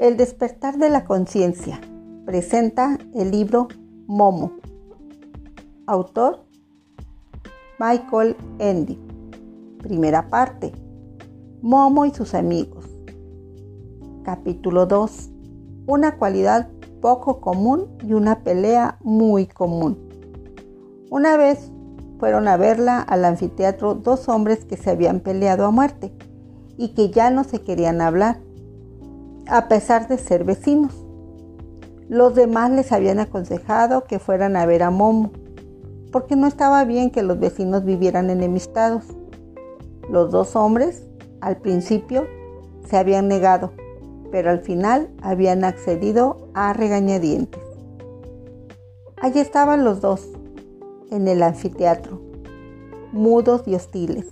El despertar de la conciencia presenta el libro Momo. Autor Michael Endy. Primera parte. Momo y sus amigos. Capítulo 2. Una cualidad poco común y una pelea muy común. Una vez fueron a verla al anfiteatro dos hombres que se habían peleado a muerte y que ya no se querían hablar, a pesar de ser vecinos. Los demás les habían aconsejado que fueran a ver a Momo, porque no estaba bien que los vecinos vivieran enemistados. Los dos hombres, al principio, se habían negado, pero al final habían accedido a regañadientes. Allí estaban los dos, en el anfiteatro, mudos y hostiles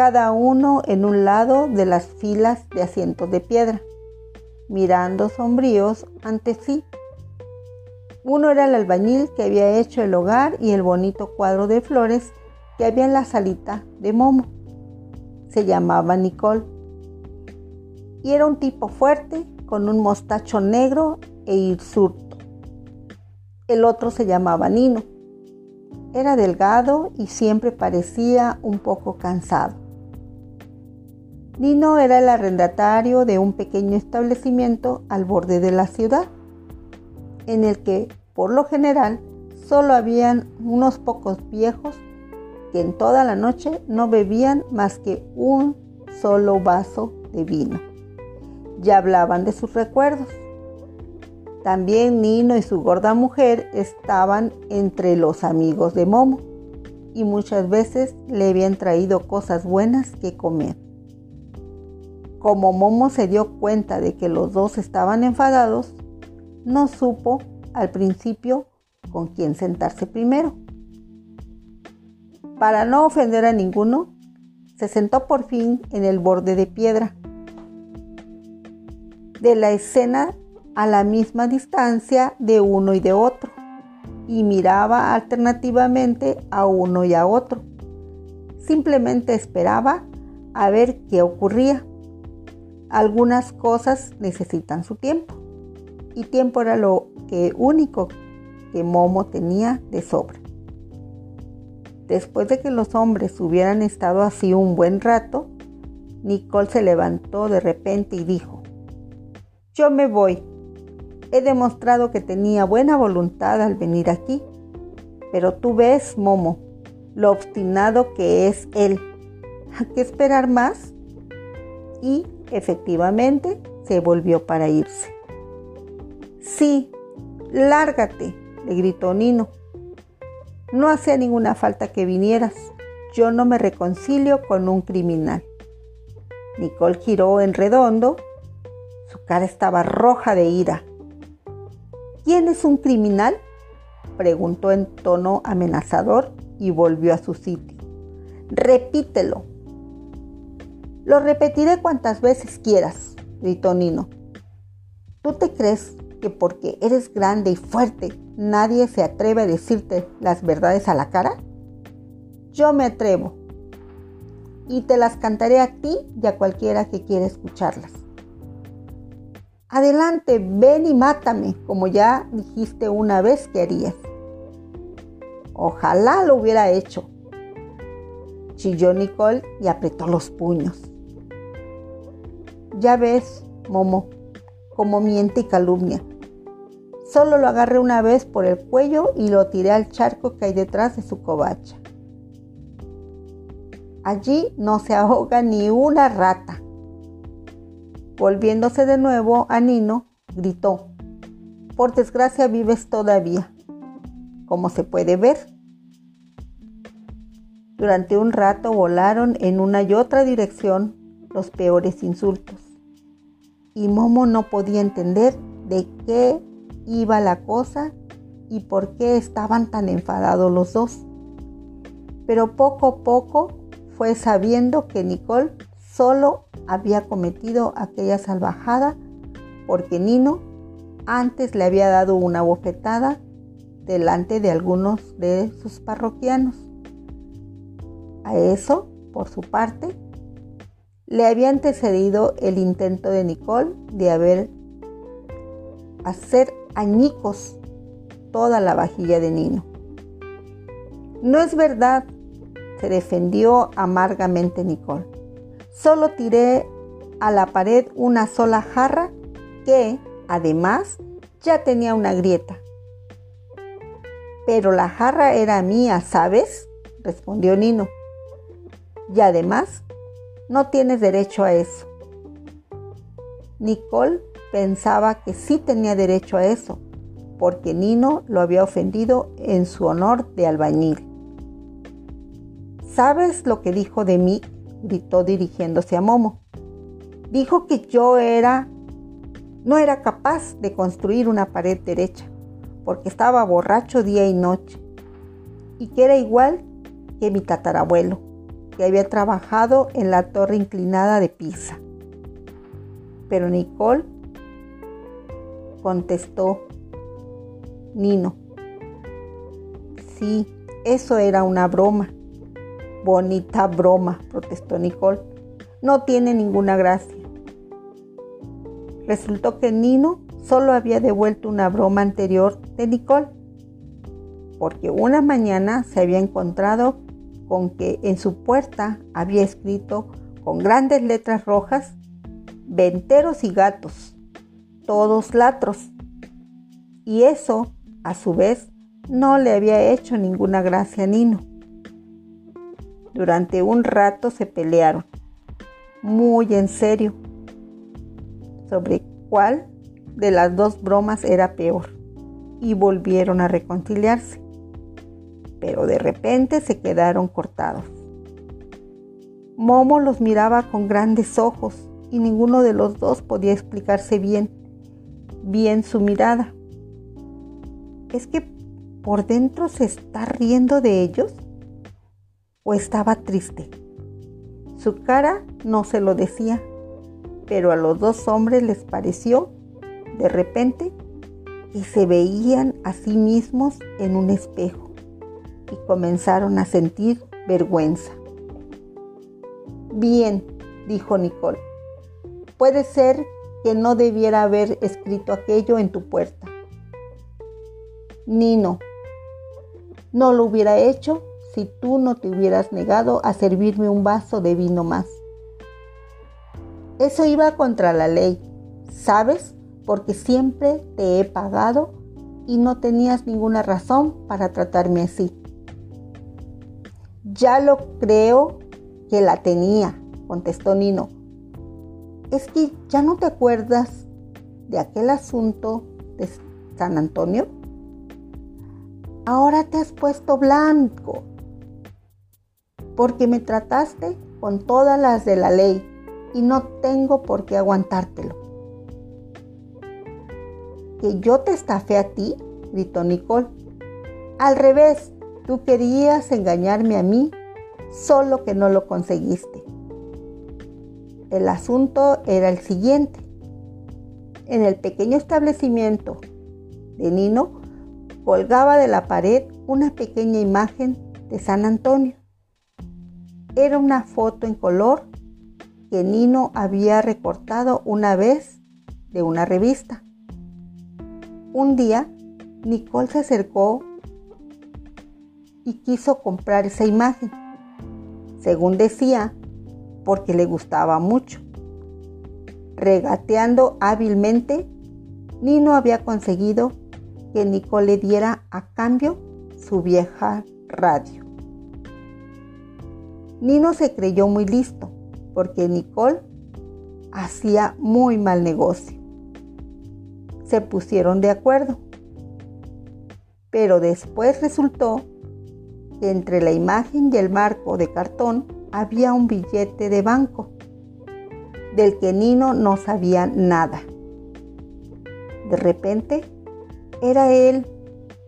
cada uno en un lado de las filas de asientos de piedra, mirando sombríos ante sí. Uno era el albañil que había hecho el hogar y el bonito cuadro de flores que había en la salita de Momo. Se llamaba Nicole. Y era un tipo fuerte, con un mostacho negro e hirsuto. El otro se llamaba Nino. Era delgado y siempre parecía un poco cansado. Nino era el arrendatario de un pequeño establecimiento al borde de la ciudad, en el que, por lo general, solo habían unos pocos viejos que en toda la noche no bebían más que un solo vaso de vino. Ya hablaban de sus recuerdos. También Nino y su gorda mujer estaban entre los amigos de Momo y muchas veces le habían traído cosas buenas que comer. Como Momo se dio cuenta de que los dos estaban enfadados, no supo al principio con quién sentarse primero. Para no ofender a ninguno, se sentó por fin en el borde de piedra. De la escena a la misma distancia de uno y de otro, y miraba alternativamente a uno y a otro. Simplemente esperaba a ver qué ocurría. Algunas cosas necesitan su tiempo y tiempo era lo que único que Momo tenía de sobra. Después de que los hombres hubieran estado así un buen rato, Nicole se levantó de repente y dijo, yo me voy. He demostrado que tenía buena voluntad al venir aquí, pero tú ves, Momo, lo obstinado que es él. ¿A qué esperar más? Y Efectivamente, se volvió para irse. Sí, lárgate, le gritó Nino. No hacía ninguna falta que vinieras. Yo no me reconcilio con un criminal. Nicole giró en redondo. Su cara estaba roja de ira. ¿Quién es un criminal? preguntó en tono amenazador y volvió a su sitio. Repítelo, lo repetiré cuantas veces quieras, gritó Nino. ¿Tú te crees que porque eres grande y fuerte nadie se atreve a decirte las verdades a la cara? Yo me atrevo. Y te las cantaré a ti y a cualquiera que quiera escucharlas. Adelante, ven y mátame, como ya dijiste una vez que harías. Ojalá lo hubiera hecho. Chilló Nicole y apretó los puños. Ya ves, Momo, como miente y calumnia. Solo lo agarré una vez por el cuello y lo tiré al charco que hay detrás de su covacha. Allí no se ahoga ni una rata. Volviéndose de nuevo a Nino, gritó, por desgracia vives todavía, como se puede ver. Durante un rato volaron en una y otra dirección los peores insultos y Momo no podía entender de qué iba la cosa y por qué estaban tan enfadados los dos. Pero poco a poco fue sabiendo que Nicole solo había cometido aquella salvajada porque Nino antes le había dado una bofetada delante de algunos de sus parroquianos. A eso, por su parte, le había antecedido el intento de Nicole de haber hacer añicos toda la vajilla de Nino. No es verdad, se defendió amargamente Nicole. Solo tiré a la pared una sola jarra que, además, ya tenía una grieta. Pero la jarra era mía, ¿sabes? respondió Nino. Y además, no tienes derecho a eso. Nicole pensaba que sí tenía derecho a eso, porque Nino lo había ofendido en su honor de albañil. ¿Sabes lo que dijo de mí? gritó dirigiéndose a Momo. Dijo que yo era no era capaz de construir una pared derecha, porque estaba borracho día y noche, y que era igual que mi tatarabuelo, que había trabajado en la torre inclinada de Pisa. Pero Nicole contestó Nino. Sí, eso era una broma. Bonita broma, protestó Nicole. No tiene ninguna gracia. Resultó que Nino solo había devuelto una broma anterior de Nicole, porque una mañana se había encontrado con que en su puerta había escrito con grandes letras rojas, venteros y gatos, todos latros. Y eso, a su vez, no le había hecho ninguna gracia a Nino. Durante un rato se pelearon, muy en serio, sobre cuál de las dos bromas era peor, y volvieron a reconciliarse. Pero de repente se quedaron cortados. Momo los miraba con grandes ojos y ninguno de los dos podía explicarse bien, bien su mirada. ¿Es que por dentro se está riendo de ellos? ¿O estaba triste? Su cara no se lo decía, pero a los dos hombres les pareció, de repente, que se veían a sí mismos en un espejo y comenzaron a sentir vergüenza. Bien, dijo Nicole, puede ser que no debiera haber escrito aquello en tu puerta. Nino, no lo hubiera hecho si tú no te hubieras negado a servirme un vaso de vino más. Eso iba contra la ley, ¿sabes? Porque siempre te he pagado y no tenías ninguna razón para tratarme así. Ya lo creo que la tenía, contestó Nino. ¿Es que ya no te acuerdas de aquel asunto de San Antonio? Ahora te has puesto blanco porque me trataste con todas las de la ley y no tengo por qué aguantártelo. ¿Que yo te estafé a ti? gritó Nicole. Al revés, tú querías engañarme a mí, solo que no lo conseguiste. El asunto era el siguiente. En el pequeño establecimiento de Nino colgaba de la pared una pequeña imagen de San Antonio. Era una foto en color que Nino había recortado una vez de una revista. Un día, Nicole se acercó quiso comprar esa imagen, según decía, porque le gustaba mucho. Regateando hábilmente, Nino había conseguido que Nicole le diera a cambio su vieja radio. Nino se creyó muy listo porque Nicole hacía muy mal negocio. Se pusieron de acuerdo. Pero después resultó entre la imagen y el marco de cartón había un billete de banco del que Nino no sabía nada. De repente, era él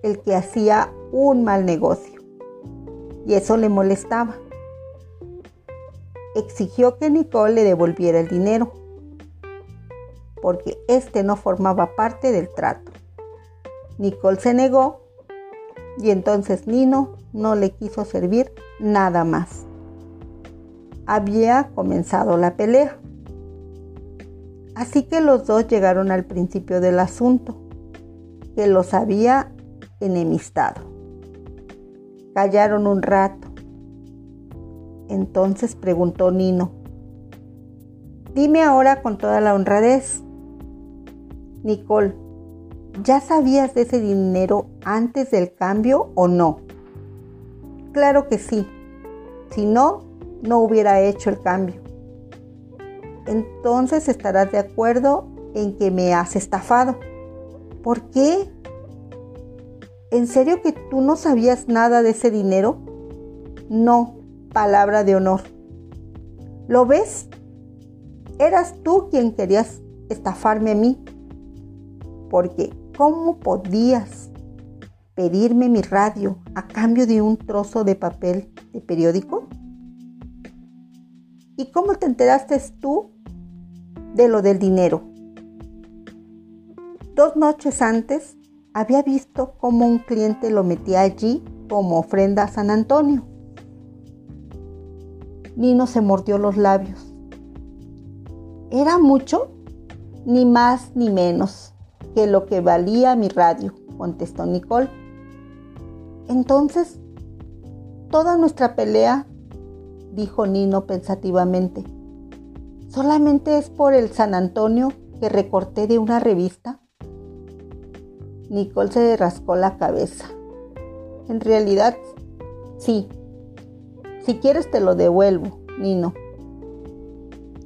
el que hacía un mal negocio y eso le molestaba exigió que Nicole le devolviera el dinero, porque este no formaba parte del trato. Nicole se negó y entonces Nino no le quiso servir nada más. había comenzado la pelea. Así que los dos llegaron al principio del asunto, que los había enemistado. Callaron un rato. Entonces preguntó Nino, dime ahora con toda la honradez, Nicole, ¿ya sabías de ese dinero antes del cambio o no? Claro que sí. Si no, no hubiera hecho el cambio. Entonces estarás de acuerdo en que me has estafado. ¿Por qué? ¿En serio que tú no sabías nada de ese dinero? No, palabra de honor. ¿Lo ves? Eras tú quien querías estafarme a mí. Porque, ¿cómo podías pedirme mi radio a cambio de un trozo de papel de periódico? ¿Y cómo te enteraste tú de lo del dinero? Dos noches antes había visto cómo un cliente lo metía allí como ofrenda a San Antonio. Nino se mordió los labios. ¿Era mucho? Ni más ni menos que lo que valía mi radio, contestó Nicole. Entonces, toda nuestra pelea, dijo Nino pensativamente, ¿solamente es por el San Antonio que recorté de una revista? Nicole se rascó la cabeza. En realidad, sí. Si quieres te lo devuelvo, Nino.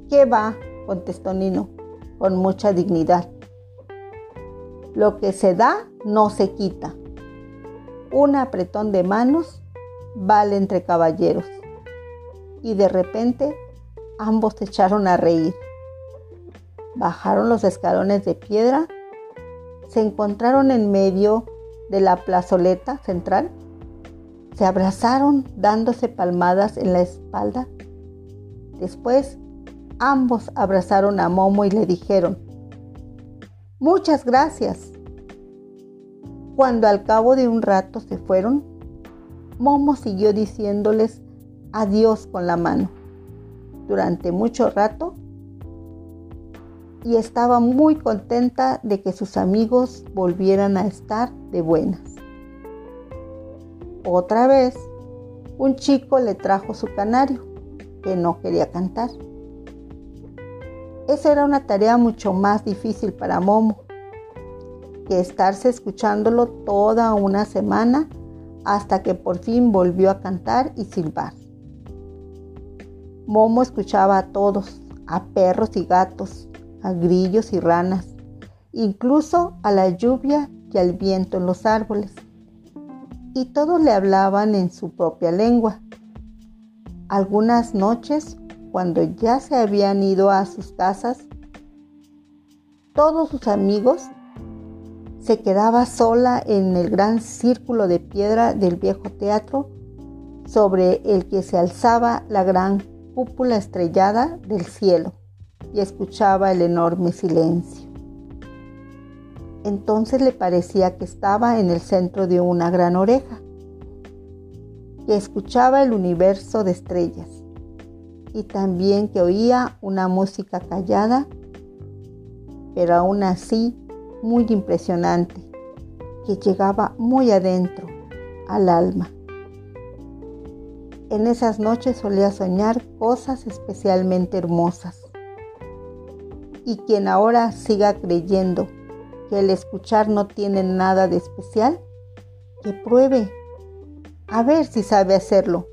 ¿Qué va? contestó Nino, con mucha dignidad. Lo que se da no se quita. Un apretón de manos vale entre caballeros. Y de repente ambos se echaron a reír. Bajaron los escalones de piedra, se encontraron en medio de la plazoleta central, se abrazaron dándose palmadas en la espalda. Después ambos abrazaron a Momo y le dijeron, Muchas gracias. Cuando al cabo de un rato se fueron, Momo siguió diciéndoles adiós con la mano durante mucho rato y estaba muy contenta de que sus amigos volvieran a estar de buenas. Otra vez, un chico le trajo su canario, que no quería cantar. Esa era una tarea mucho más difícil para Momo, que estarse escuchándolo toda una semana hasta que por fin volvió a cantar y silbar. Momo escuchaba a todos, a perros y gatos, a grillos y ranas, incluso a la lluvia y al viento en los árboles. Y todos le hablaban en su propia lengua. Algunas noches, cuando ya se habían ido a sus casas, todos sus amigos se quedaba sola en el gran círculo de piedra del viejo teatro sobre el que se alzaba la gran cúpula estrellada del cielo y escuchaba el enorme silencio. Entonces le parecía que estaba en el centro de una gran oreja, que escuchaba el universo de estrellas y también que oía una música callada, pero aún así muy impresionante que llegaba muy adentro al alma. En esas noches solía soñar cosas especialmente hermosas. Y quien ahora siga creyendo que el escuchar no tiene nada de especial, que pruebe, a ver si sabe hacerlo.